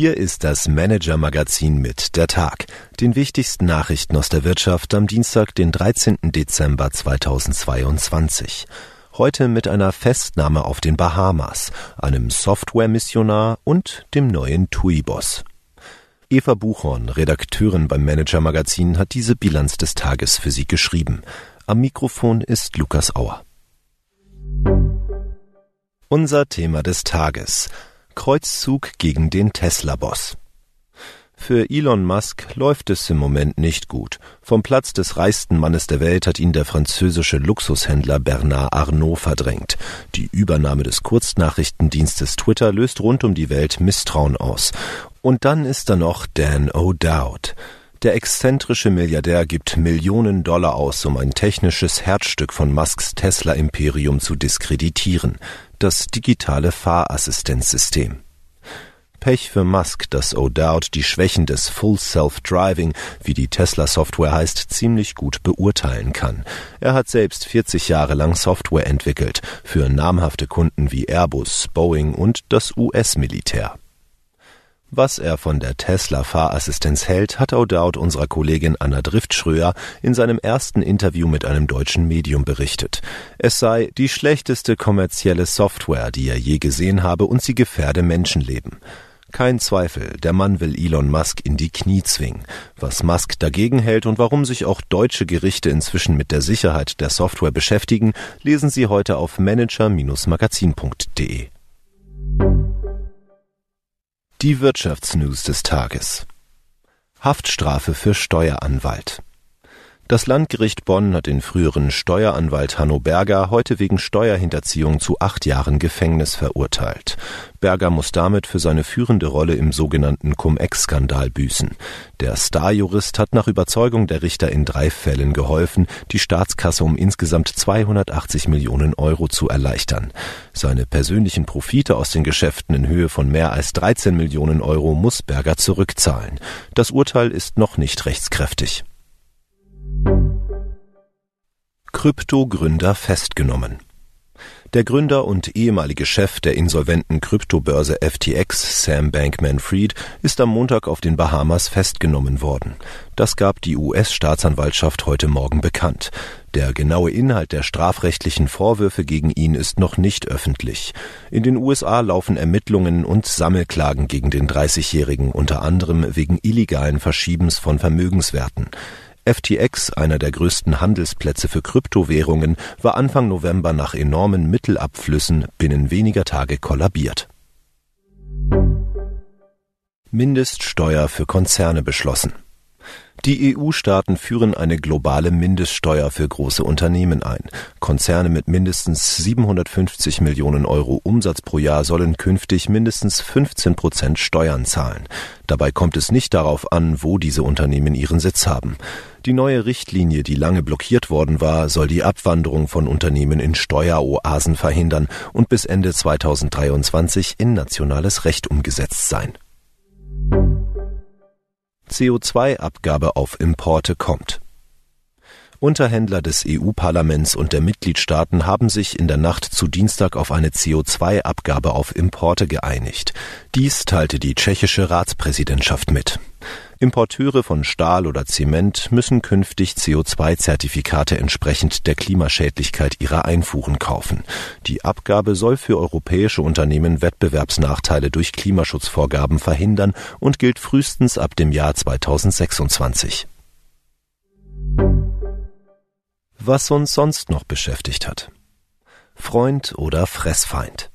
Hier ist das Manager-Magazin mit der Tag, den wichtigsten Nachrichten aus der Wirtschaft am Dienstag, den 13. Dezember 2022. Heute mit einer Festnahme auf den Bahamas, einem Software-Missionar und dem neuen TUI-Boss. Eva Buchhorn, Redakteurin beim Manager-Magazin, hat diese Bilanz des Tages für Sie geschrieben. Am Mikrofon ist Lukas Auer. Unser Thema des Tages – Kreuzzug gegen den Tesla-Boss. Für Elon Musk läuft es im Moment nicht gut. Vom Platz des reichsten Mannes der Welt hat ihn der französische Luxushändler Bernard Arnault verdrängt. Die Übernahme des Kurznachrichtendienstes Twitter löst rund um die Welt Misstrauen aus. Und dann ist da noch Dan O'Dowd. Der exzentrische Milliardär gibt Millionen Dollar aus, um ein technisches Herzstück von Musks Tesla-Imperium zu diskreditieren das digitale Fahrassistenzsystem. Pech für Musk, dass O'Dowd die Schwächen des Full Self-Driving, wie die Tesla-Software heißt, ziemlich gut beurteilen kann. Er hat selbst 40 Jahre lang Software entwickelt für namhafte Kunden wie Airbus, Boeing und das US-Militär. Was er von der Tesla-Fahrassistenz hält, hat O'Dowd unserer Kollegin Anna Driftschröer in seinem ersten Interview mit einem deutschen Medium berichtet. Es sei die schlechteste kommerzielle Software, die er je gesehen habe und sie gefährde Menschenleben. Kein Zweifel, der Mann will Elon Musk in die Knie zwingen. Was Musk dagegen hält und warum sich auch deutsche Gerichte inzwischen mit der Sicherheit der Software beschäftigen, lesen Sie heute auf manager-magazin.de. Die Wirtschaftsnews des Tages. Haftstrafe für Steueranwalt. Das Landgericht Bonn hat den früheren Steueranwalt Hanno Berger heute wegen Steuerhinterziehung zu acht Jahren Gefängnis verurteilt. Berger muss damit für seine führende Rolle im sogenannten Cum-Ex-Skandal büßen. Der Starjurist hat nach Überzeugung der Richter in drei Fällen geholfen, die Staatskasse um insgesamt 280 Millionen Euro zu erleichtern. Seine persönlichen Profite aus den Geschäften in Höhe von mehr als 13 Millionen Euro muss Berger zurückzahlen. Das Urteil ist noch nicht rechtskräftig. Krypto-Gründer festgenommen. Der Gründer und ehemalige Chef der insolventen Kryptobörse FTX, Sam Bankman-Fried, ist am Montag auf den Bahamas festgenommen worden. Das gab die US-Staatsanwaltschaft heute Morgen bekannt. Der genaue Inhalt der strafrechtlichen Vorwürfe gegen ihn ist noch nicht öffentlich. In den USA laufen Ermittlungen und Sammelklagen gegen den 30-Jährigen unter anderem wegen illegalen Verschiebens von Vermögenswerten. FTX, einer der größten Handelsplätze für Kryptowährungen, war Anfang November nach enormen Mittelabflüssen binnen weniger Tage kollabiert. Mindeststeuer für Konzerne beschlossen. Die EU-Staaten führen eine globale Mindeststeuer für große Unternehmen ein. Konzerne mit mindestens 750 Millionen Euro Umsatz pro Jahr sollen künftig mindestens 15 Prozent Steuern zahlen. Dabei kommt es nicht darauf an, wo diese Unternehmen ihren Sitz haben. Die neue Richtlinie, die lange blockiert worden war, soll die Abwanderung von Unternehmen in Steueroasen verhindern und bis Ende 2023 in nationales Recht umgesetzt sein. CO2-Abgabe auf Importe kommt. Unterhändler des EU-Parlaments und der Mitgliedstaaten haben sich in der Nacht zu Dienstag auf eine CO2-Abgabe auf Importe geeinigt. Dies teilte die tschechische Ratspräsidentschaft mit. Importeure von Stahl oder Zement müssen künftig CO2-Zertifikate entsprechend der Klimaschädlichkeit ihrer Einfuhren kaufen. Die Abgabe soll für europäische Unternehmen Wettbewerbsnachteile durch Klimaschutzvorgaben verhindern und gilt frühestens ab dem Jahr 2026. Was uns sonst noch beschäftigt hat. Freund oder Fressfeind.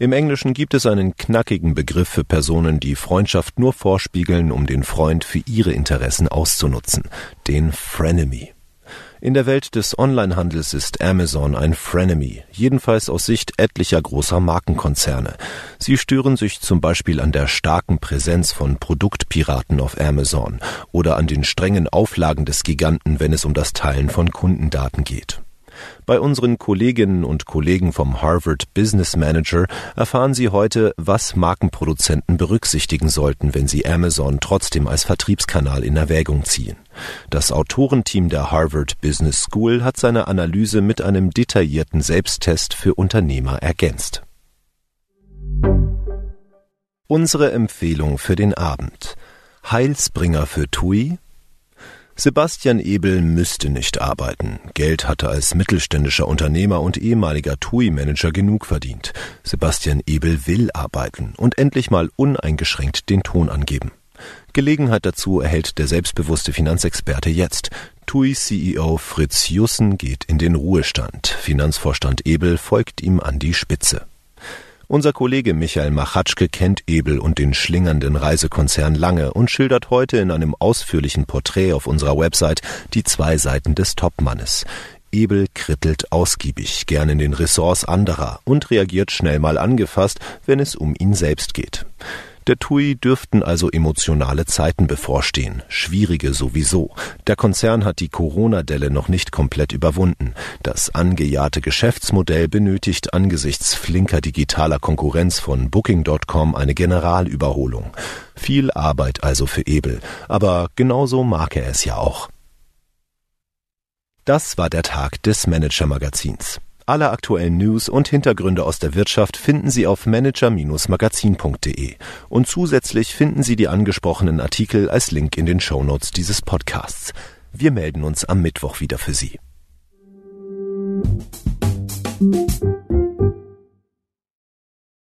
Im Englischen gibt es einen knackigen Begriff für Personen, die Freundschaft nur vorspiegeln, um den Freund für ihre Interessen auszunutzen, den Frenemy. In der Welt des Onlinehandels ist Amazon ein Frenemy, jedenfalls aus Sicht etlicher großer Markenkonzerne. Sie stören sich zum Beispiel an der starken Präsenz von Produktpiraten auf Amazon oder an den strengen Auflagen des Giganten, wenn es um das Teilen von Kundendaten geht. Bei unseren Kolleginnen und Kollegen vom Harvard Business Manager erfahren Sie heute, was Markenproduzenten berücksichtigen sollten, wenn sie Amazon trotzdem als Vertriebskanal in Erwägung ziehen. Das Autorenteam der Harvard Business School hat seine Analyse mit einem detaillierten Selbsttest für Unternehmer ergänzt. Unsere Empfehlung für den Abend. Heilsbringer für TUI? Sebastian Ebel müsste nicht arbeiten. Geld hatte als mittelständischer Unternehmer und ehemaliger TUI-Manager genug verdient. Sebastian Ebel will arbeiten und endlich mal uneingeschränkt den Ton angeben. Gelegenheit dazu erhält der selbstbewusste Finanzexperte jetzt. TUI-CEO Fritz Jussen geht in den Ruhestand. Finanzvorstand Ebel folgt ihm an die Spitze. Unser Kollege Michael Machatschke kennt Ebel und den schlingernden Reisekonzern lange und schildert heute in einem ausführlichen Porträt auf unserer Website die zwei Seiten des Topmannes. Ebel krittelt ausgiebig, gern in den Ressorts anderer und reagiert schnell mal angefasst, wenn es um ihn selbst geht. Der TUI dürften also emotionale Zeiten bevorstehen, schwierige sowieso. Der Konzern hat die Corona-Delle noch nicht komplett überwunden. Das angejahte Geschäftsmodell benötigt angesichts flinker digitaler Konkurrenz von Booking.com eine Generalüberholung. Viel Arbeit also für Ebel, aber genauso mag er es ja auch. Das war der Tag des Manager-Magazins. Alle aktuellen News und Hintergründe aus der Wirtschaft finden Sie auf manager-magazin.de und zusätzlich finden Sie die angesprochenen Artikel als Link in den Shownotes dieses Podcasts. Wir melden uns am Mittwoch wieder für Sie.